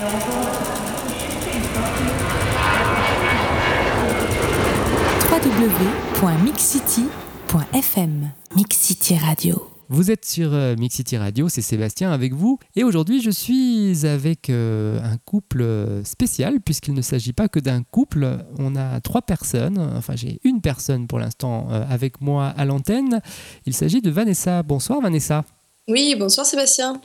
www.mixcity.fm Mixcity Radio. Vous êtes sur euh, Mixity Radio, c'est Sébastien avec vous. Et aujourd'hui, je suis avec euh, un couple spécial, puisqu'il ne s'agit pas que d'un couple. On a trois personnes, enfin j'ai une personne pour l'instant euh, avec moi à l'antenne. Il s'agit de Vanessa. Bonsoir Vanessa. Oui, bonsoir Sébastien.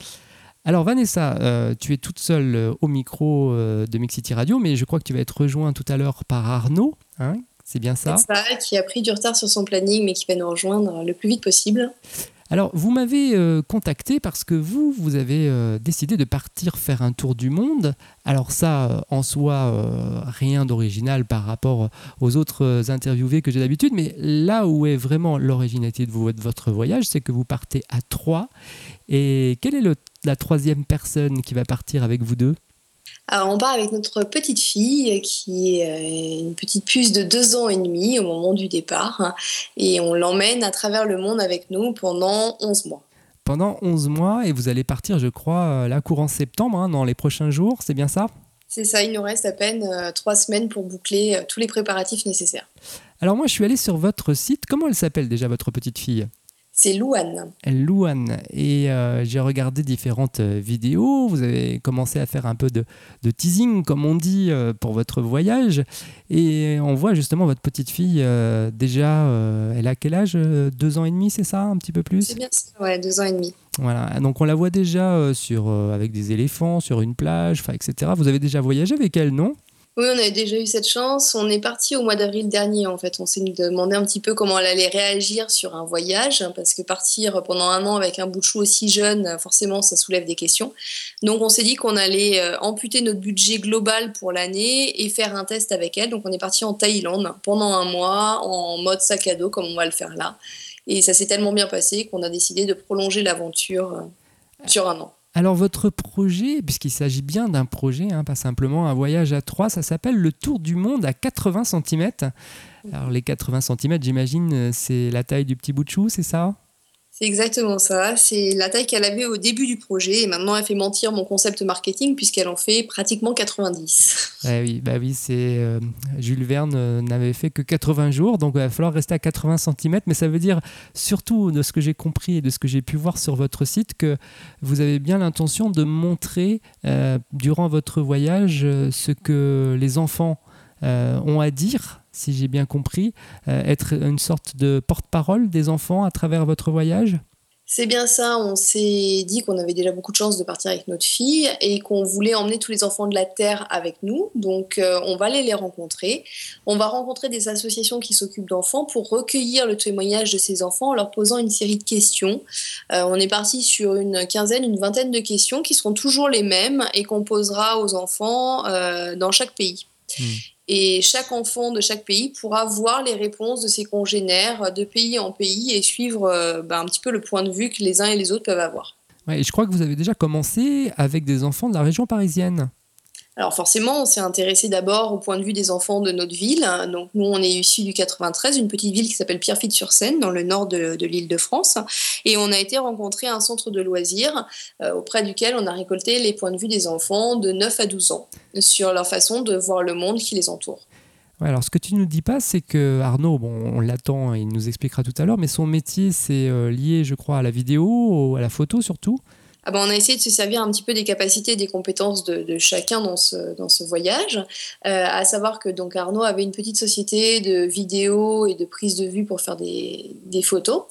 Alors Vanessa, tu es toute seule au micro de Mixity Radio, mais je crois que tu vas être rejoint tout à l'heure par Arnaud, hein, c'est bien ça? C'est ça, qui a pris du retard sur son planning, mais qui va nous rejoindre le plus vite possible. Alors, vous m'avez euh, contacté parce que vous, vous avez euh, décidé de partir faire un tour du monde. Alors ça, euh, en soi, rien d'original par rapport aux autres interviewés que j'ai d'habitude, mais là où est vraiment l'originalité de, votre voyage, c'est que vous partez à trois. Et quelle est la troisième personne qui va partir avec vous deux alors, on part avec notre petite fille qui est euh, une petite puce de deux ans et demi au moment du départ hein, et on l'emmène à travers le monde avec nous pendant 11 mois. Pendant 11 mois et vous allez partir, je crois, euh, là courant septembre, hein, dans les prochains jours, c'est bien ça? C'est ça, il nous reste à peine euh, trois semaines pour boucler tous les préparatifs nécessaires. Alors moi, je suis allé sur votre site. Comment elle s'appelle déjà, votre petite fille? C'est Louane. Louane. Et euh, j'ai regardé différentes euh, vidéos. Vous avez commencé à faire un peu de, teasing, comme on dit, euh, pour votre voyage. Et on voit justement votre petite fille déjà. elle a quel âge Deux ans et demi, c'est ça Un petit peu plus? C'est bien ça, ouais, deux ans et demi. Voilà, donc on la voit déjà sur, avec des éléphants, sur une plage, etc. Vous avez déjà voyagé avec elle, non? Oui, on avait déjà eu cette chance. On est parti au mois d'avril dernier, en fait. On s'est demandé un petit peu comment elle allait réagir sur un voyage, hein, parce que partir pendant un an avec un bout de chou aussi jeune, forcément, ça soulève des questions. Donc, on s'est dit qu'on allait euh, amputer notre budget global pour l'année et faire un test avec elle. Donc, on est parti en Thaïlande pendant un mois, en mode sac à dos, comme on va le faire là. Et ça s'est tellement bien passé qu'on a décidé de prolonger l'aventure euh, sur un an. Alors votre projet, puisqu'il s'agit bien d'un projet, hein, pas simplement un voyage à trois, ça s'appelle le Tour du Monde à 80 cm. Alors les 80 cm, j'imagine, euh, c'est la taille du petit bout de chou, c'est ça? C'est exactement ça. C'est la taille qu'elle avait au début du projet et maintenant elle fait mentir mon concept marketing puisqu'elle en fait pratiquement 90. oui, bah oui, c'est euh, Jules Verne euh, n'avait fait que 80 jours, donc il va falloir rester à 80 cm. Mais ça veut dire surtout de ce que j'ai compris et de ce que j'ai pu voir sur votre site que vous avez bien l'intention de montrer euh, durant votre voyage ce que les enfants ont à dire si j'ai bien compris, euh, être une sorte de porte-parole des enfants à travers votre voyage? C'est bien ça, on s'est dit qu'on avait déjà beaucoup de chance de partir avec notre fille et qu'on voulait emmener tous les enfants de la Terre avec nous. Donc euh, on va aller les rencontrer. On va rencontrer des associations qui s'occupent d'enfants pour recueillir le témoignage de ces enfants en leur posant une série de questions. Euh, on est parti sur une quinzaine, une vingtaine de questions qui seront toujours les mêmes et qu'on posera aux enfants dans chaque pays. Hmm. Et chaque enfant de chaque pays pourra voir les réponses de ses congénères de pays en pays et suivre euh, bah, un petit peu le point de vue que les uns et les autres peuvent avoir. Ouais, je crois que vous avez déjà commencé avec des enfants de la région parisienne. Alors forcément, on s'est intéressé d'abord au point de vue des enfants de notre ville. Donc nous, on est issus du 93, une petite ville qui s'appelle Pierrefitte-sur-Seine, dans le nord de, l'île de France. Et on a été rencontrer un centre de loisirs euh, auprès duquel on a récolté les points de vue des enfants de 9 à 12 ans sur leur façon de voir le monde qui les entoure. alors ce que tu nous dis pas, c'est que Arnaud, bon, on l'attend, il nous expliquera tout à l'heure, mais son métier, c'est euh, lié, je crois, à la vidéo, à la photo surtout. Ah ben, on a essayé de se servir un petit peu des capacités et des compétences de, chacun dans ce, dans ce voyage. Euh, à savoir que donc Arnaud avait une petite société de vidéo et de prise de vue pour faire des, des photos.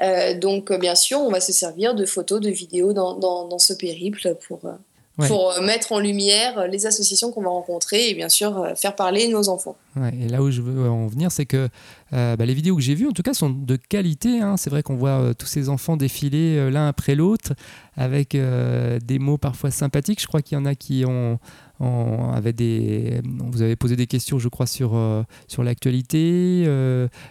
Euh, donc bien sûr, on va se servir de photos, de vidéos dans, dans, dans ce périple pour, pour euh, mettre en lumière euh, les associations qu'on va rencontrer et bien sûr euh, faire parler nos enfants. et là où je veux en venir, c'est que bah, les vidéos que j'ai vues, en tout cas, sont de qualité. Hein. C'est vrai qu'on voit tous ces enfants défiler l'un après l'autre avec des mots parfois sympathiques. Je crois qu'il y en a qui ont, avait des, vous avez posé des questions, je crois, sur, sur l'actualité.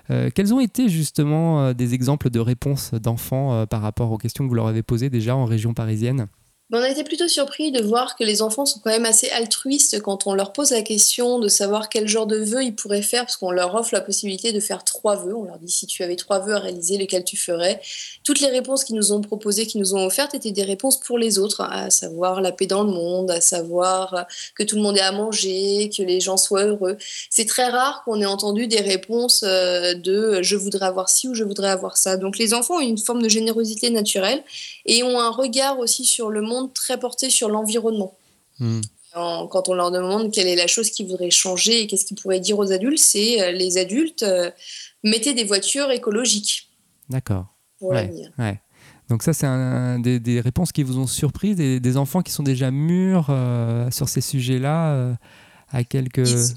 quels ont été justement des exemples de réponses d'enfants par rapport aux questions que vous leur avez posées déjà en région parisienne? On a été plutôt surpris de voir que les enfants sont quand même assez altruistes quand on leur pose la question de savoir quel genre de vœux ils pourraient faire, parce qu'on leur offre la possibilité de faire trois vœux. On leur dit si tu avais trois vœux à réaliser, lesquels tu ferais? Toutes les réponses qu'ils nous ont proposées, qu'ils nous ont offertes, étaient des réponses pour les autres, à savoir la paix dans le monde, à savoir que tout le monde ait à manger, que les gens soient heureux. C'est très rare qu'on ait entendu des réponses euh, de je voudrais avoir ci ou je voudrais avoir ça. Donc les enfants ont une forme de générosité naturelle et ont un regard aussi sur le monde très porté sur l'environnement. Hmm. Quand on leur demande quelle est la chose qu'ils voudraient changer et qu'est-ce qu'ils pourraient dire aux adultes, c'est euh, les adultes euh, mettez des voitures écologiques. D'accord. Ouais, Donc ça, c'est un, des, réponses qui vous ont surpris, des, enfants qui sont déjà mûrs euh, sur ces sujets-là, à quelques ils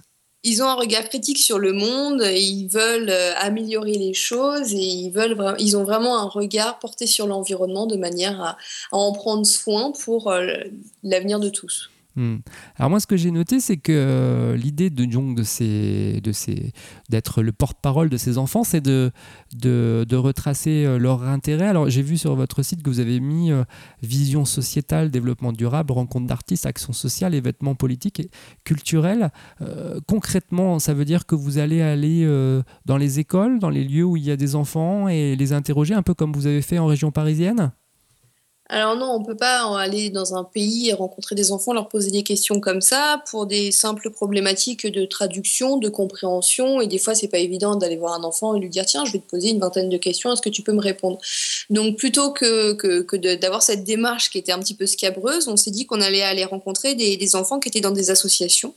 ont un regard critique sur le monde, ils veulent euh, améliorer les choses et ils, veulent, ils ont vraiment un regard porté sur l'environnement de manière à, en prendre soin pour euh, l'avenir de tous. Hmm. Alors moi, ce que j'ai noté, c'est que euh, l'idée de de de d'être le porte-parole de ces enfants, c'est de, de, de, retracer euh, leur intérêt. Alors j'ai vu sur votre site que vous avez mis euh, vision sociétale, développement durable, rencontre d'artistes, action sociale, événements politiques et culturels. concrètement, ça veut dire que vous allez aller dans les écoles, dans les lieux où il y a des enfants et les interroger, un peu comme vous avez fait en région parisienne? Alors non, on peut pas aller dans un pays et rencontrer des enfants, leur poser des questions comme ça pour des simples problématiques de traduction, de compréhension. Et des fois, c'est pas évident d'aller voir un enfant et lui dire tiens, je vais te poser une vingtaine de questions, est-ce que tu peux me répondre? Donc plutôt que, que, d'avoir cette démarche qui était un petit peu scabreuse, on s'est dit qu'on allait aller rencontrer des enfants qui étaient dans des associations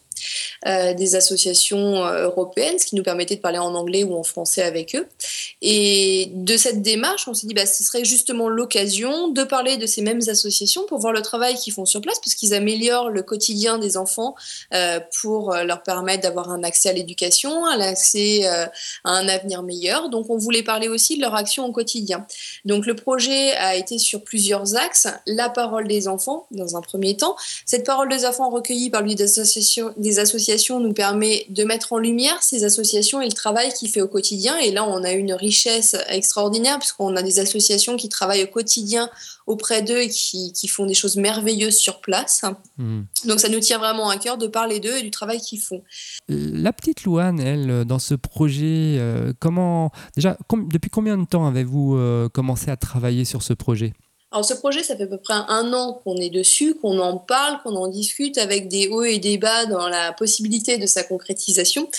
euh, des associations euh, européennes, ce qui nous permettait de parler en anglais ou en français avec eux. Et de cette démarche, on s'est dit, bah, ce serait justement l'occasion de parler de ces mêmes associations pour voir le travail qu'ils font sur place, parce qu'ils améliorent le quotidien des enfants euh, pour leur permettre d'avoir un accès à l'éducation, un accès à un avenir meilleur. Donc, on voulait parler aussi de leur action au quotidien. Donc, le projet a été sur plusieurs axes. La parole des enfants, dans un premier temps. Cette parole des enfants recueillie par lui des des associations nous permet de mettre en lumière ces associations et le travail qu'il fait au quotidien. Et là, on a une richesse extraordinaire puisqu'on a des associations qui travaillent au quotidien auprès d'eux et qui, qui, font des choses merveilleuses sur place. Hmm. Donc ça nous tient vraiment à cœur de parler d'eux et du travail qu'ils font. La petite Louane, elle, dans ce projet, euh, comment déjà depuis combien de temps avez-vous euh, commencé à travailler sur ce projet? Alors ce projet, ça fait à peu près un an qu'on est dessus, qu'on en parle, qu'on en discute avec des hauts et des bas dans la possibilité de sa concrétisation.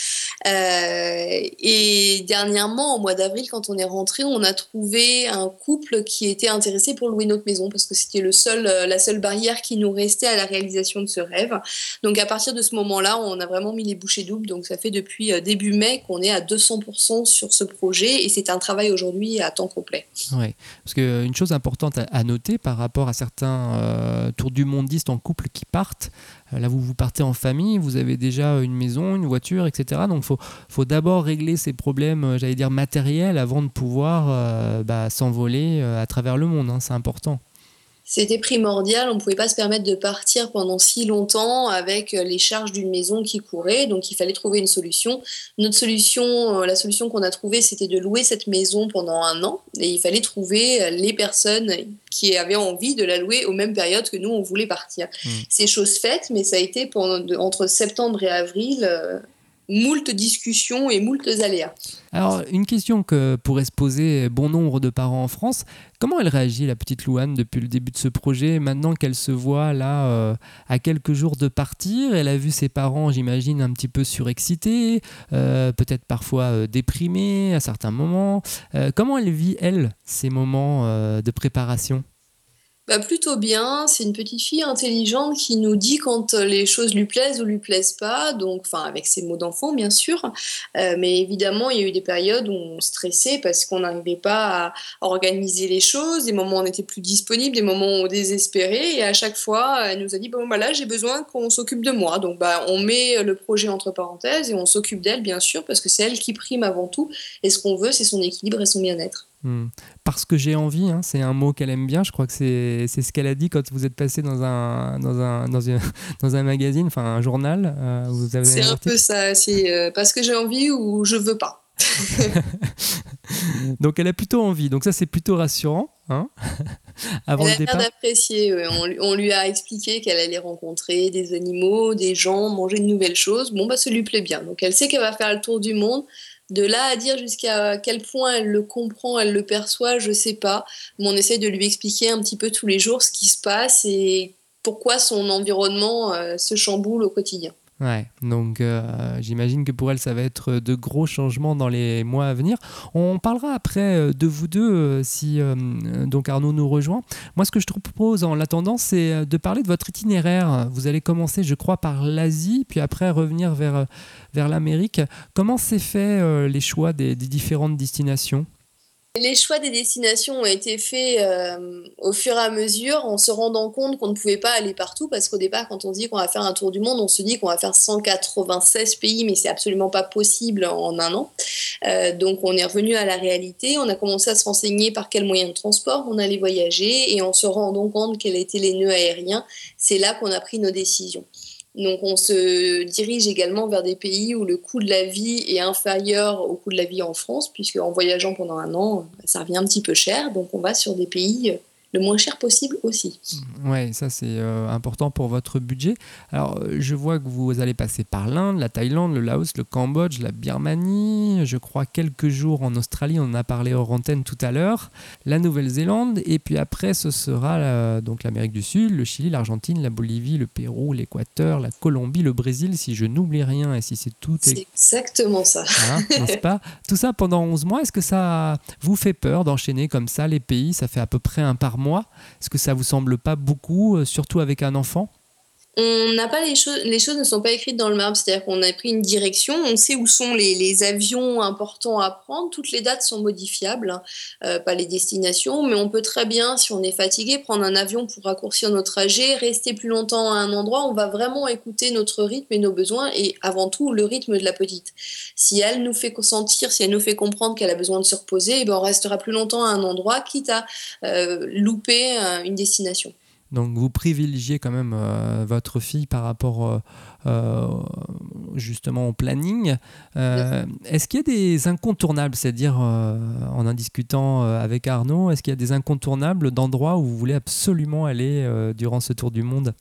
Euh, et dernièrement, au mois d'avril, quand on est rentré, on a trouvé un couple qui était intéressé pour louer notre maison parce que c'était le seul, euh, la seule barrière qui nous restait à la réalisation de ce rêve. Donc à partir de ce moment-là, on a vraiment mis les bouchées doubles. Donc ça fait depuis euh, début mai qu'on est à 200% sur ce projet et c'est un travail aujourd'hui à temps complet. Oui, parce qu'une chose importante à, noter par rapport à certains tours du mondiste en couple qui partent, là vous vous partez en famille, vous avez déjà une maison, une voiture, etc. Donc faut, faut d'abord régler ces problèmes, euh, j'allais dire matériels, avant de pouvoir euh, bah, s'envoler euh, à travers le monde. Hein, c'est important c'était primordial. On ne pouvait pas se permettre de partir pendant si longtemps avec euh, les charges d'une maison qui courait. Donc, il fallait trouver une solution. Notre solution, euh, la solution qu'on a trouvée, c'était de louer cette maison pendant un an. Et il fallait trouver euh, les personnes qui avaient envie de la louer aux mêmes périodes que nous, on voulait partir. Mmh. C'est chose faite, mais ça a été pendant, entre septembre et avril moult discussions et moult aléas. Alors, une question que pourrait se poser bon nombre de parents en France, comment elle réagit, la petite Louane, depuis le début de ce projet, maintenant qu'elle se voit là euh, à quelques jours de partir? Elle a vu ses parents, j'imagine, un petit peu surexcités, euh, peut-être parfois euh, déprimés à certains moments. comment elle vit, elle, ces moments de préparation? Bah, plutôt bien. C'est une petite fille intelligente qui nous dit quand euh, les choses lui plaisent ou lui plaisent pas. Donc, enfin, avec ses mots d'enfant, bien sûr. Euh, mais évidemment, il y a eu des périodes où on stressait parce qu'on n'arrivait pas à organiser les choses, des moments où on n'était plus disponible, des moments où on désespérait. Et à chaque fois, elle nous a dit bon, bah là, j'ai besoin qu'on s'occupe de moi. Donc, bah, on met le projet entre parenthèses et on s'occupe d'elle, bien sûr, parce que c'est elle qui prime avant tout. Et ce qu'on veut, c'est son équilibre et son bien-être. Hmm. Parce que j'ai envie, hein, c'est un mot qu'elle aime bien. Je crois que c'est ce qu'elle a dit quand vous êtes passé dans un, dans un, dans dans un magazine, enfin un journal. Euh, c'est un peu ça, c'est euh, parce que j'ai envie ou je veux pas. Donc elle a plutôt envie. Donc ça c'est plutôt rassurant. Hein Avant elle a l'air d'apprécier. On, lui a expliqué qu'elle allait rencontrer des animaux, des gens, manger de nouvelles choses. Bon bah ça lui plaît bien. Donc elle sait qu'elle va faire le tour du monde. De là à dire jusqu'à quel point elle le comprend, elle le perçoit, je sais pas. Mais on essaie de lui expliquer un petit peu tous les jours ce qui se passe et pourquoi son environnement euh, se chamboule au quotidien. Ouais, donc euh, j'imagine que pour elle, ça va être de gros changements dans les mois à venir. On parlera après euh, de vous deux euh, si donc Arnaud nous rejoint. Moi, ce que je te propose en l'attendant, c'est de parler de votre itinéraire. Vous allez commencer, je crois, par l'Asie, puis après revenir vers, vers l'Amérique. Comment s'est fait les choix des différentes destinations? Les choix des destinations ont été faits euh, au fur et à mesure en se rendant compte qu'on ne pouvait pas aller partout parce qu'au départ, quand on dit qu'on va faire un tour du monde, on se dit qu'on va faire 196 pays, mais c'est absolument pas possible en un an. Euh, donc on est revenu à la réalité, on a commencé à se renseigner par quel moyen de transport on allait voyager et en se rendant compte quels étaient les nœuds aériens, c'est là qu'on a pris nos décisions. Donc on se dirige également vers des pays où le coût de la vie est inférieur au coût de la vie en France, puisque en voyageant pendant un an, ça revient un petit peu cher. Donc on va sur des pays le moins cher possible aussi. Oui, ça c'est euh, important pour votre budget. Alors euh, je vois que vous allez passer par l'Inde, la Thaïlande, le Laos, le Cambodge, la Birmanie, je crois quelques jours en Australie, on en a parlé hors antenne tout à l'heure, la Nouvelle-Zélande, et puis après ce sera euh, donc l'Amérique du Sud, le Chili, l'Argentine, la Bolivie, le Pérou, l'Équateur, la Colombie, le Brésil, si je n'oublie rien et si c'est tout... C'est exactement ça. Hein, n'est-ce pas? Tout ça pendant 11 mois, est-ce que ça vous fait peur d'enchaîner comme ça les pays? Ça fait à peu près un par mois est-ce que ça vous semble pas beaucoup, euh, surtout avec un enfant? On n'a pas les choses, les choses ne sont pas écrites dans le marbre, c'est-à-dire qu'on a pris une direction, on sait où sont les, avions importants à prendre, toutes les dates sont modifiables, hein. euh, pas les destinations, mais on peut très bien, si on est fatigué, prendre un avion pour raccourcir notre trajet, rester plus longtemps à un endroit, on va vraiment écouter notre rythme et nos besoins, et avant tout le rythme de la petite. Si elle nous fait sentir, si elle nous fait comprendre qu'elle a besoin de se reposer, eh ben on restera plus longtemps à un endroit, quitte à euh, louper euh, une destination. Donc vous privilégiez quand même euh, votre fille par rapport euh, euh, justement au planning. est-ce qu'il y a des incontournables, c'est-à-dire en en discutant avec Arnaud, est-ce qu'il y a des incontournables d'endroits où vous voulez absolument aller durant ce tour du monde?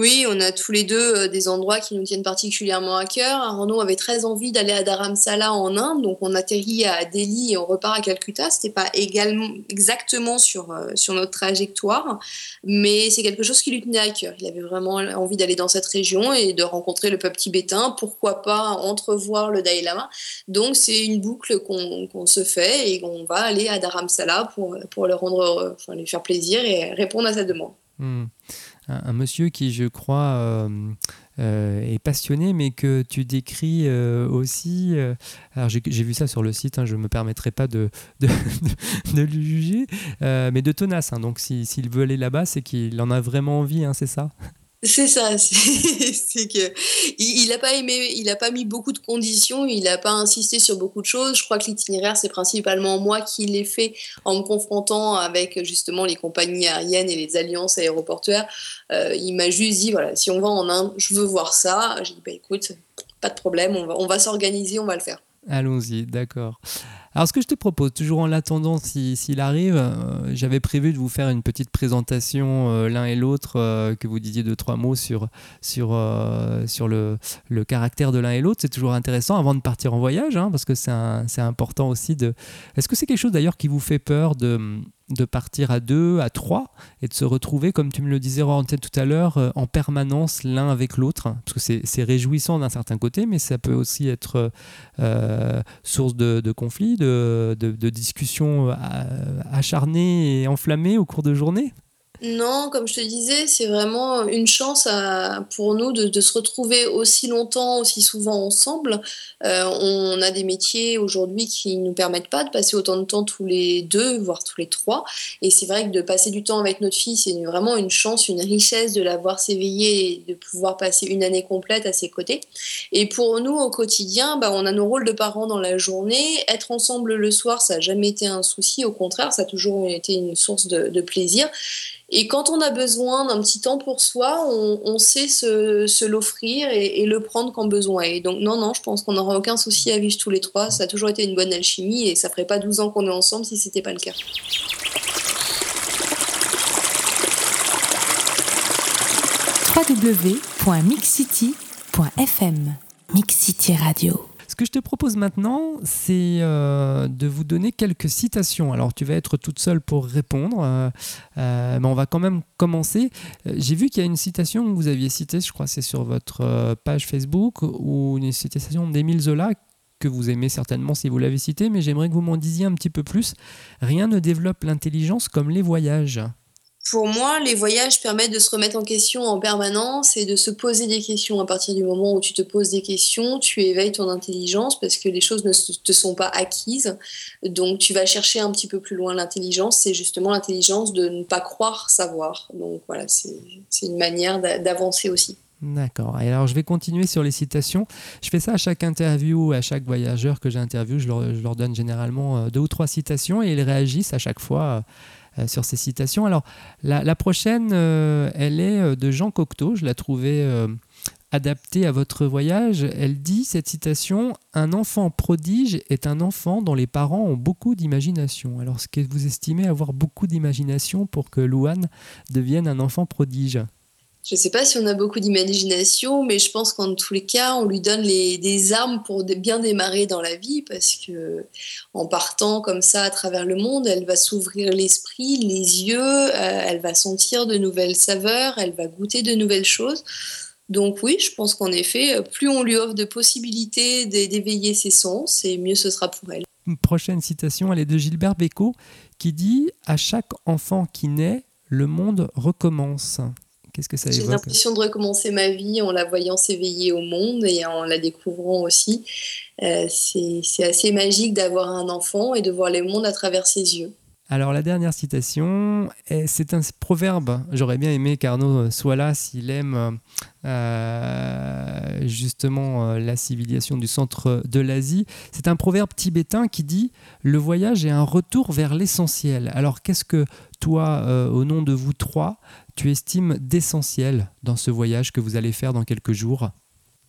Oui, on a tous les deux euh, des endroits qui nous tiennent particulièrement à cœur. Arnaud avait très envie d'aller à Dharamsala en Inde, donc on atterrit à Delhi et on repart à Calcutta. C'était pas également exactement sur, euh, sur notre trajectoire, mais c'est quelque chose qui lui tenait à cœur. Il avait vraiment envie d'aller dans cette région et de rencontrer le peuple tibétain. Pourquoi pas entrevoir le Dalai Lama Donc c'est une boucle qu'on se fait et on va aller à Dharamsala pour, pour rendre enfin, lui faire plaisir et répondre à sa demande. Hmm un, monsieur qui, je crois, euh, euh, est passionné, mais que tu décris euh, aussi. alors, j'ai vu ça sur le site, hein, je ne me permettrai pas de, de, le juger, mais de tenace. Hein, donc, s'il veut aller là-bas, c'est qu'il en a vraiment envie, hein, c'est ça? C'est ça, c'est que il n'a pas aimé, il a pas mis beaucoup de conditions, il n'a pas insisté sur beaucoup de choses. Je crois que l'itinéraire, c'est principalement moi qui l'ai fait en me confrontant avec justement les compagnies aériennes et les alliances aéroportuaires. Euh, il m'a juste dit voilà, si on va en Inde, je veux voir ça. J'ai dit bah écoute, pas de problème, on va, on va s'organiser, on va le faire. Allons-y, d'accord. Alors, ce que je te propose, toujours en l'attendant s'il arrive, euh, j'avais prévu de vous faire une petite présentation euh, l'un et l'autre, euh, que vous disiez deux, trois mots sur, sur, sur le, le, caractère de l'un et l'autre. C'est toujours intéressant avant de partir en voyage, hein, parce que c'est important aussi de. Est-ce que c'est quelque chose d'ailleurs qui vous fait peur de de partir à deux, à trois, et de se retrouver, comme tu me le disais en tête tout à l'heure, euh, en permanence l'un avec l'autre. Parce que c'est réjouissant d'un certain côté, mais ça peut aussi être euh, source de, de conflits, de, de discussions euh, acharnées et enflammées au cours de journée. Non, comme je te disais, c'est vraiment une chance pour nous de, se retrouver aussi longtemps, aussi souvent ensemble. Euh, on a des métiers aujourd'hui qui ne nous permettent pas de passer autant de temps tous les deux, voire tous les trois. Et c'est vrai que de passer du temps avec notre fille, c'est vraiment une chance, une richesse de la voir s'éveiller et de pouvoir passer une année complète à ses côtés. Et pour nous, au quotidien, bah, on a nos rôles de parents dans la journée. Être ensemble le soir, ça n'a jamais été un souci. Au contraire, ça a toujours été une source de plaisir. Et quand on a besoin d'un petit temps pour soi, on, sait se, l'offrir et, le prendre quand besoin est. Donc non, non, je pense qu'on n'aura aucun souci à vivre tous les trois. Ça a toujours été une bonne alchimie et ça ferait pas 12 ans qu'on est ensemble si c'était pas le cas. www.mixcity.fm Mixcity Radio ce que je te propose maintenant, c'est euh, de vous donner quelques citations. Alors, tu vas être toute seule pour répondre, euh, euh, mais on va quand même commencer. J'ai vu qu'il y a une citation que vous aviez citée, je crois c'est sur votre page Facebook, ou une citation d'Émile Zola que vous aimez certainement si vous l'avez citée, mais j'aimerais que vous m'en disiez un petit peu plus. Rien ne développe l'intelligence comme les voyages pour moi, les voyages permettent de se remettre en question en permanence et de se poser des questions. À partir du moment où tu te poses des questions, tu éveilles ton intelligence parce que les choses ne te sont pas acquises. Donc, tu vas chercher un petit peu plus loin l'intelligence. C'est justement l'intelligence de ne pas croire savoir. Donc, voilà, c'est une manière d'avancer aussi. D'accord. Et alors, je vais continuer sur les citations. Je fais ça à chaque interview, à chaque voyageur que j'interviewe. Je, leur donne généralement euh, deux ou trois citations et ils réagissent à chaque fois euh, sur ces citations. Alors, la, prochaine, euh, elle est euh, de Jean Cocteau. Je la trouvais adaptée à votre voyage. Elle dit, cette citation, Un enfant prodige est un enfant dont les parents ont beaucoup d'imagination. Alors, est-ce que vous estimez avoir beaucoup d'imagination pour que Louane devienne un enfant prodige? Je ne sais pas si on a beaucoup d'imagination, mais je pense qu'en tous les cas, on lui donne des armes pour bien démarrer dans la vie, parce que en partant comme ça à travers le monde, elle va s'ouvrir l'esprit, les yeux, euh, elle va sentir de nouvelles saveurs, elle va goûter de nouvelles choses. Donc oui, je pense qu'en effet, plus on lui offre de possibilités d'éveiller ses sens, et mieux ce sera pour elle. Une prochaine citation, elle est de Gilbert Bécaud, qui dit À chaque enfant qui naît, le monde recommence. Qu'est-ce que ça J'ai l'impression de recommencer ma vie en la voyant s'éveiller au monde et en la découvrant aussi. Euh, c'est assez magique d'avoir un enfant et de voir le monde à travers ses yeux. Alors la dernière citation, c'est un proverbe. J'aurais bien aimé qu'Arnaud soit là s'il aime euh, justement euh, la civilisation du centre de l'Asie. C'est un proverbe tibétain qui dit ⁇ Le voyage est un retour vers l'essentiel ⁇ Alors qu'est-ce que toi, au nom de vous trois, tu estimes d'essentiel dans ce voyage que vous allez faire dans quelques jours?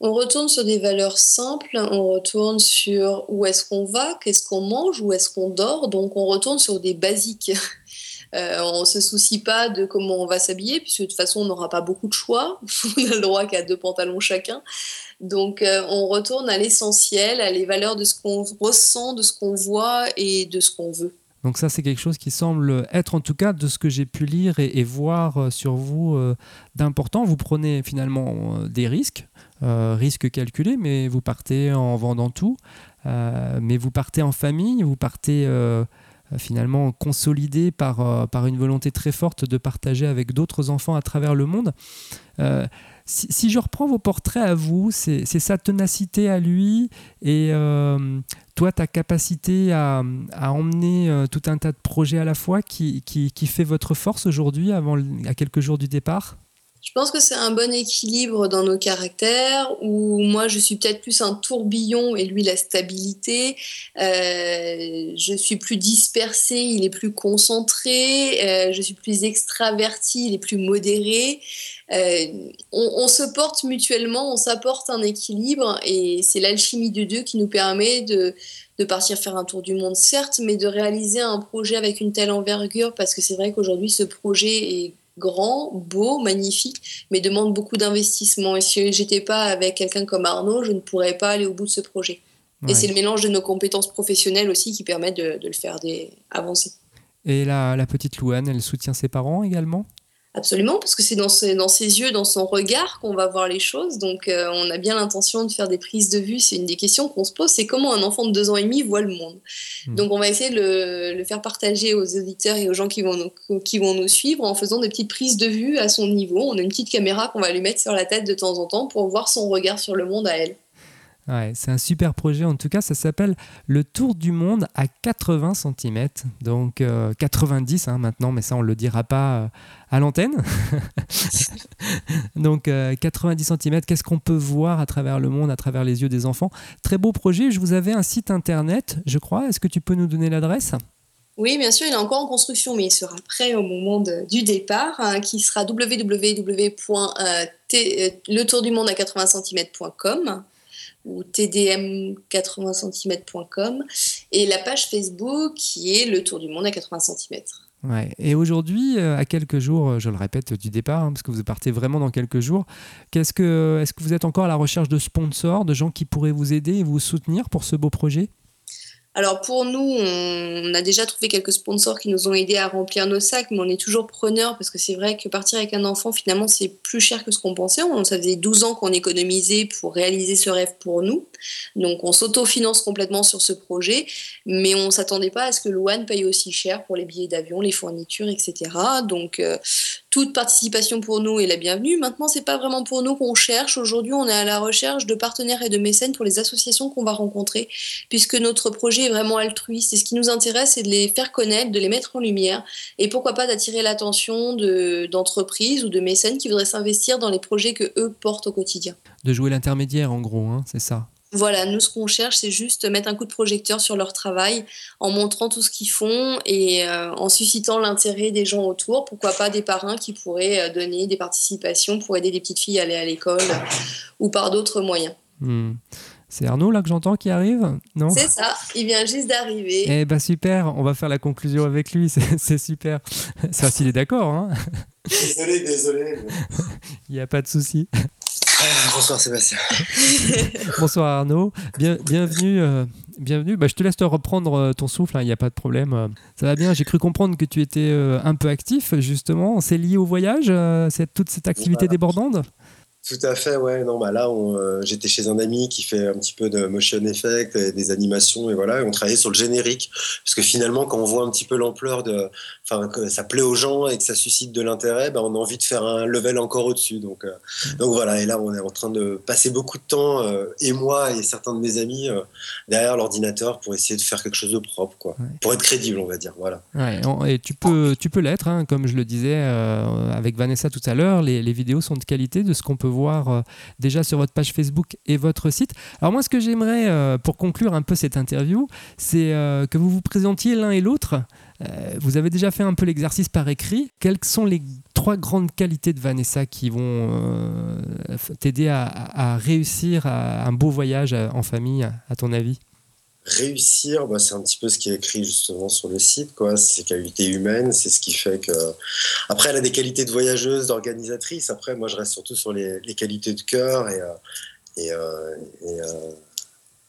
On retourne sur des valeurs simples, on retourne sur où est-ce qu'on va, qu'est-ce qu'on mange, où est-ce qu'on dort, donc on retourne sur des basiques. Euh, on ne se soucie pas de comment on va s'habiller, puisque de toute façon on n'aura pas beaucoup de choix, on a le droit qu'à deux pantalons chacun. Donc euh, on retourne à l'essentiel, à les valeurs de ce qu'on ressent, de ce qu'on voit et de ce qu'on veut. Donc ça, c'est quelque chose qui semble être, en tout cas, de ce que j'ai pu lire et, voir euh, sur vous, euh, d'important. Vous prenez finalement euh, des risques, risques calculés, mais vous partez en vendant tout, mais vous partez en famille, vous partez finalement consolidé par, par une volonté très forte de partager avec d'autres enfants à travers le monde si, je reprends vos portraits à vous, c'est sa ténacité à lui et euh, toi, ta capacité à, emmener euh, tout un tas de projets à la fois qui, qui fait votre force aujourd'hui, à quelques jours du départ? Je pense que c'est un bon équilibre dans nos caractères où moi je suis peut-être plus un tourbillon et lui la stabilité. Euh, je suis plus dispersée, il est plus concentré. Euh, je suis plus extravertie, il est plus modéré. Euh, on, se porte mutuellement, on s'apporte un équilibre et c'est l'alchimie de deux qui nous permet de, de partir faire un tour du monde, certes, mais de réaliser un projet avec une telle envergure parce que c'est vrai qu'aujourd'hui ce projet est grand, beau, magnifique, mais demande beaucoup d'investissement. Et si j'étais pas avec quelqu'un comme Arnaud, je ne pourrais pas aller au bout de ce projet. Et c'est le mélange de nos compétences professionnelles aussi qui permet de, le faire des... avancer. Et la, la petite Louane, elle soutient ses parents également? Absolument, parce que c'est dans, ses, dans ses yeux, dans son regard qu'on va voir les choses. Donc, euh, on a bien l'intention de faire des prises de vue. C'est une des questions qu'on se pose c'est comment un enfant de deux ans et demi voit le monde. Hmm. Donc, on va essayer de le, faire partager aux auditeurs et aux gens qui vont, nous, qui vont nous suivre en faisant des petites prises de vue à son niveau. On a une petite caméra qu'on va lui mettre sur la tête de temps en temps pour voir son regard sur le monde à elle c'est un super projet. En tout cas, ça s'appelle le Tour du monde à 80 cm. Donc 90 euh, hein, maintenant, mais ça, on ne le dira pas euh, à l'antenne. Donc 90 euh, cm, qu'est-ce qu'on peut voir à travers le monde, à travers les yeux des enfants? Très beau projet. Je vous avais un site internet, je crois. Est-ce que tu peux nous donner l'adresse? Oui, bien sûr, il est encore en construction, mais il sera prêt au moment du départ, hein, qui sera www.letourdumonde à 80 cm.com ou tdm80cm.com et la page Facebook qui est le tour du monde à 80 cm. Ouais. Et aujourd'hui, euh, à quelques jours, euh, je le répète, du départ, hein, parce que vous partez vraiment dans quelques jours, qu'est-ce que, est-ce que vous êtes encore à la recherche de sponsors, de gens qui pourraient vous aider et vous soutenir pour ce beau projet? Alors pour nous, on a déjà trouvé quelques sponsors qui nous ont aidés à remplir nos sacs, mais on est toujours preneurs parce que c'est vrai que partir avec un enfant, finalement, c'est plus cher que ce qu'on pensait. On, ça faisait 12 ans qu'on économisait pour réaliser ce rêve pour nous. Donc on s'autofinance complètement sur ce projet, mais on ne s'attendait pas à ce que Louane paye aussi cher pour les billets d'avion, les fournitures, etc. Donc euh, toute participation pour nous est la bienvenue. Maintenant, c'est pas vraiment pour nous qu'on cherche. Aujourd'hui, on est à la recherche de partenaires et de mécènes pour les associations qu'on va rencontrer, puisque notre projet vraiment altruiste. Et ce qui nous intéresse, c'est de les faire connaître, de les mettre en lumière. Et pourquoi pas d'attirer l'attention d'entreprises ou de mécènes qui voudraient s'investir dans les projets que eux portent au quotidien. De jouer l'intermédiaire, en gros, hein, c'est ça. Voilà, nous, ce qu'on cherche, c'est juste mettre un coup de projecteur sur leur travail en montrant tout ce qu'ils font et euh, en suscitant l'intérêt des gens autour. Pourquoi pas des parrains qui pourraient euh, donner des participations pour aider des petites filles à aller à l'école ou par d'autres moyens. Hmm. C'est Arnaud là que j'entends qui arrive Non? C'est ça, il vient juste d'arriver. Eh ben super, on va faire la conclusion avec lui, c'est super. Ça, s'il est d'accord. Hein? Désolé, désolé. il n'y a pas de souci. Bonsoir Sébastien. Bonsoir Arnaud. Bien, bienvenue. Euh, bienvenue. Bah, je te laisse te reprendre euh, ton souffle, il hein, n'y a pas de problème. Ça va bien, j'ai cru comprendre que tu étais euh, un peu actif justement. C'est lié au voyage, cette, toute cette activité débordante? Tout à fait, ouais. Non, bah là, euh, j'étais chez un ami qui fait un petit peu de motion effect, et des animations, et voilà, on travaillait sur le générique. Parce que finalement, quand on voit un petit peu l'ampleur de. Enfin, que ça plaît aux gens et que ça suscite de l'intérêt, bah, on a envie de faire un level encore au-dessus. Donc, euh, donc voilà, et là, on est en train de passer beaucoup de temps, euh, et moi et certains de mes amis, derrière l'ordinateur pour essayer de faire quelque chose de propre, quoi. Pour être crédible, on va dire. Voilà. Ouais, et tu peux, tu peux l'être, hein, comme je le disais avec Vanessa tout à l'heure, les, les vidéos sont de qualité de ce qu'on peut voir euh, déjà sur votre page Facebook et votre site. Alors moi, ce que j'aimerais, euh, pour conclure un peu cette interview, c'est euh, que vous vous présentiez l'un et l'autre. vous avez déjà fait un peu l'exercice par écrit. Quelles sont les trois grandes qualités de Vanessa qui vont t'aider à, réussir un beau voyage en famille, à ton avis? Réussir, bah, c'est un petit peu ce qui est écrit justement sur le site, quoi. C'est qualités humaines, c'est ce qui fait que. Après, elle a des qualités de voyageuse, d'organisatrice. Après, moi, je reste surtout sur les, qualités de cœur et, euh, et, euh, euh,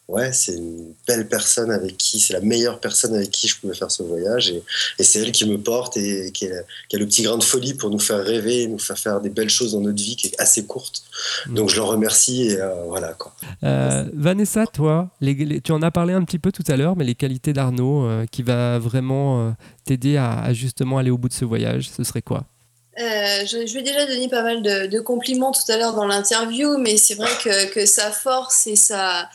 ouais, c'est une belle personne avec qui, c'est la meilleure personne avec qui je pouvais faire ce voyage. Et, c'est elle qui me porte et qui, a, le petit grain de folie pour nous faire rêver, nous faire faire des belles choses dans notre vie qui est assez courte. Mm. Donc je le remercie et euh, voilà. Quoi. Euh, Vanessa, toi, tu en as parlé un petit peu tout à l'heure, mais les qualités d'Arnaud euh, qui va vraiment t'aider à, à justement aller au bout de ce voyage, ce serait quoi? Euh, je, je, lui déjà donné pas mal de, compliments tout à l'heure dans l'interview, mais c'est vrai que, sa force et sa.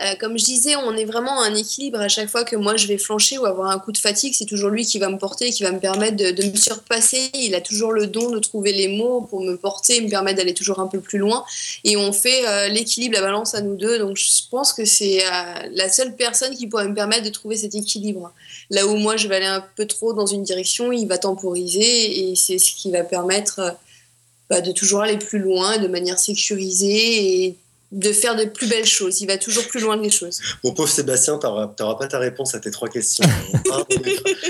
Euh, comme je disais, on est vraiment un équilibre. À chaque fois que moi je vais flancher ou avoir un coup de fatigue, c'est toujours lui qui va me porter, qui va me permettre de, me surpasser. Il a toujours le don de trouver les mots pour me porter, me permettre d'aller toujours un peu plus loin. Et on fait euh, l'équilibre, la balance à nous deux. Donc je pense que c'est la seule personne qui pourrait me permettre de trouver cet équilibre. Là où moi je vais aller un peu trop dans une direction, il va temporiser et c'est ce qui va permettre euh, bah, de toujours aller plus loin de manière sécurisée et de faire de plus belles choses. Il va toujours plus loin que les choses. Mon pauvre Sébastien, tu n'auras pas ta réponse à tes trois questions.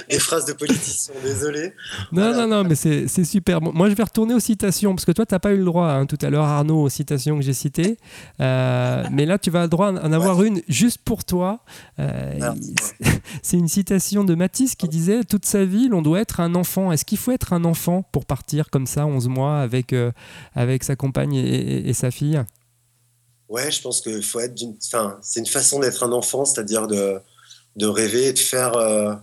des, phrases de politiciens, désolé. Non, non, non, mais c'est super. moi, je vais retourner aux citations, parce que toi, tu n'as pas eu le droit hein, tout à l'heure, Arnaud, aux citations que j'ai citées. Euh, mais là, tu vas le droit d'en avoir une juste pour toi. Euh, c'est une citation de Matisse qui disait Toute sa vie, l'on doit être un enfant. Est-ce qu'il faut être un enfant pour partir comme ça, 11 mois, avec, euh, avec sa compagne et sa fille? Ouais, je pense qu'il faut être d'une. Enfin, c'est une façon d'être un enfant, c'est-à-dire de, de rêver et de faire. Euh,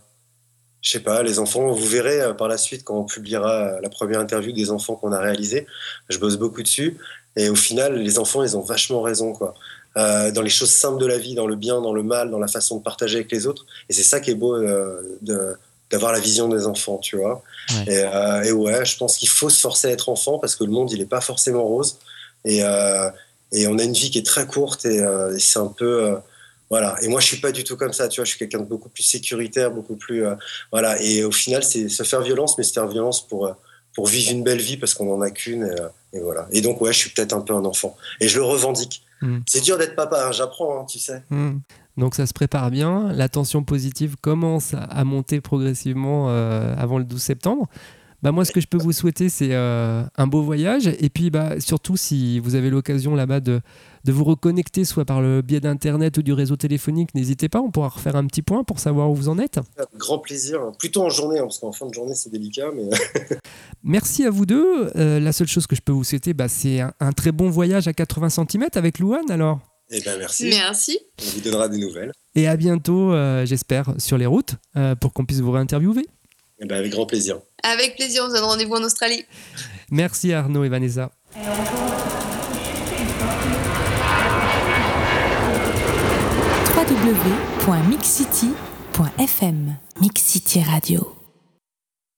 je sais pas, les enfants, vous verrez euh, par la suite quand on publiera euh, la première interview des enfants qu'on a réalisé. Je bosse beaucoup dessus. Et au final, les enfants, ils ont vachement raison, quoi. dans les choses simples de la vie, dans le bien, dans le mal, dans la façon de partager avec les autres. Et c'est ça qui est beau de, d'avoir la vision des enfants, tu vois. Et, et, ouais, je pense qu'il faut se forcer à être enfant parce que le monde, il n'est pas forcément rose. Et, et on a une vie qui est très courte et, euh, c'est un peu. Euh, Voilà. Et moi, je suis pas du tout comme ça. Tu vois, je suis quelqu'un de beaucoup plus sécuritaire, beaucoup plus. euh, voilà. Et au final, c'est se faire violence, mais se faire violence pour, pour vivre une belle vie parce qu'on en a qu'une. Et, et voilà. Et donc, ouais, je suis peut-être un peu un enfant. Et je le revendique. Mm. C'est dur d'être papa, hein, j'apprends, hein, tu sais. Hmm. Donc ça se prépare bien, la tension positive commence à- monter progressivement avant le 12 septembre. Bah moi, ce que je peux vous souhaiter, c'est euh, un beau voyage. Et puis, bah, surtout, si vous avez l'occasion là-bas de, de vous reconnecter, soit par le biais d'Internet ou du réseau téléphonique, n'hésitez pas, on pourra refaire un petit point pour savoir où vous en êtes. Grand plaisir. Plutôt en journée, hein, parce qu'en fin de journée, c'est délicat. Mais Merci à vous deux. Euh, la seule chose que je peux vous souhaiter, bah, c'est un, un très bon voyage à 80 cm avec Louane, alors. eh ben, merci. Merci. On vous donnera des nouvelles. Et à bientôt, euh, j'espère, sur les routes, euh, pour qu'on puisse vous réinterviewer. Eh ben, avec grand plaisir. Avec plaisir, on se donne rendez-vous en Australie. Merci Arnaud et Vanessa. www.mixcity.fm Mix City Radio.